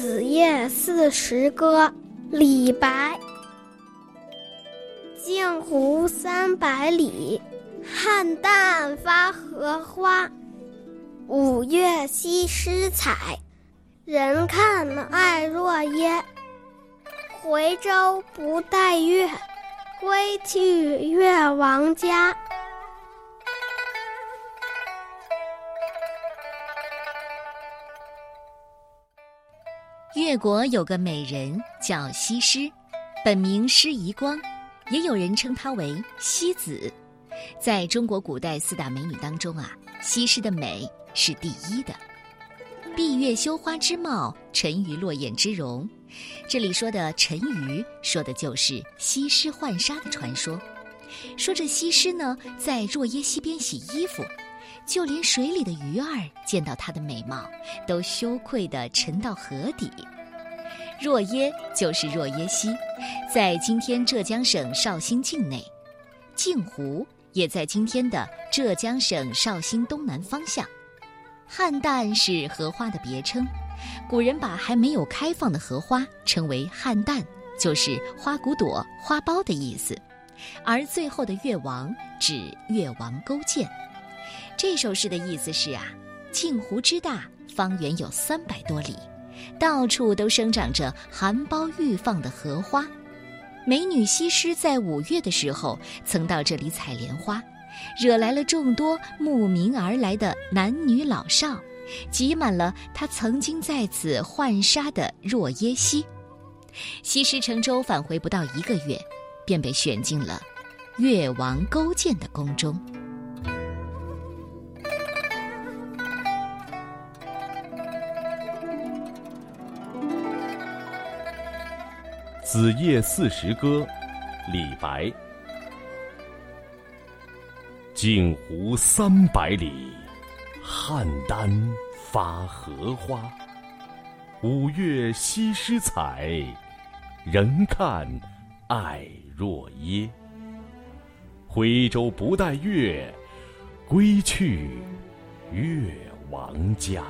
子夜四时歌》李白。镜湖三百里，菡萏发荷花。五月西施采，人看爱若耶。回舟不待月，归去越王家。越国有个美人叫西施，本名施夷光，也有人称她为西子。在中国古代四大美女当中啊，西施的美是第一的。闭月羞花之貌，沉鱼落雁之容。这里说的沉鱼，说的就是西施浣纱的传说。说这西施呢，在若耶溪边洗衣服。就连水里的鱼儿见到她的美貌，都羞愧地沉到河底。若耶就是若耶溪，在今天浙江省绍兴境内；镜湖也在今天的浙江省绍兴东南方向。菡萏是荷花的别称，古人把还没有开放的荷花称为菡萏，就是花骨朵、花苞的意思。而最后的越王指越王勾践。这首诗的意思是啊，镜湖之大，方圆有三百多里，到处都生长着含苞欲放的荷花。美女西施在五月的时候，曾到这里采莲花，惹来了众多慕名而来的男女老少，挤满了她曾经在此浣纱的若耶溪。西施乘舟返回不到一个月，便被选进了越王勾践的宫中。《子夜四时歌》，李白。镜湖三百里，菡萏发荷花。五月西施采，人看爱若耶。回舟不待月，归去越王家。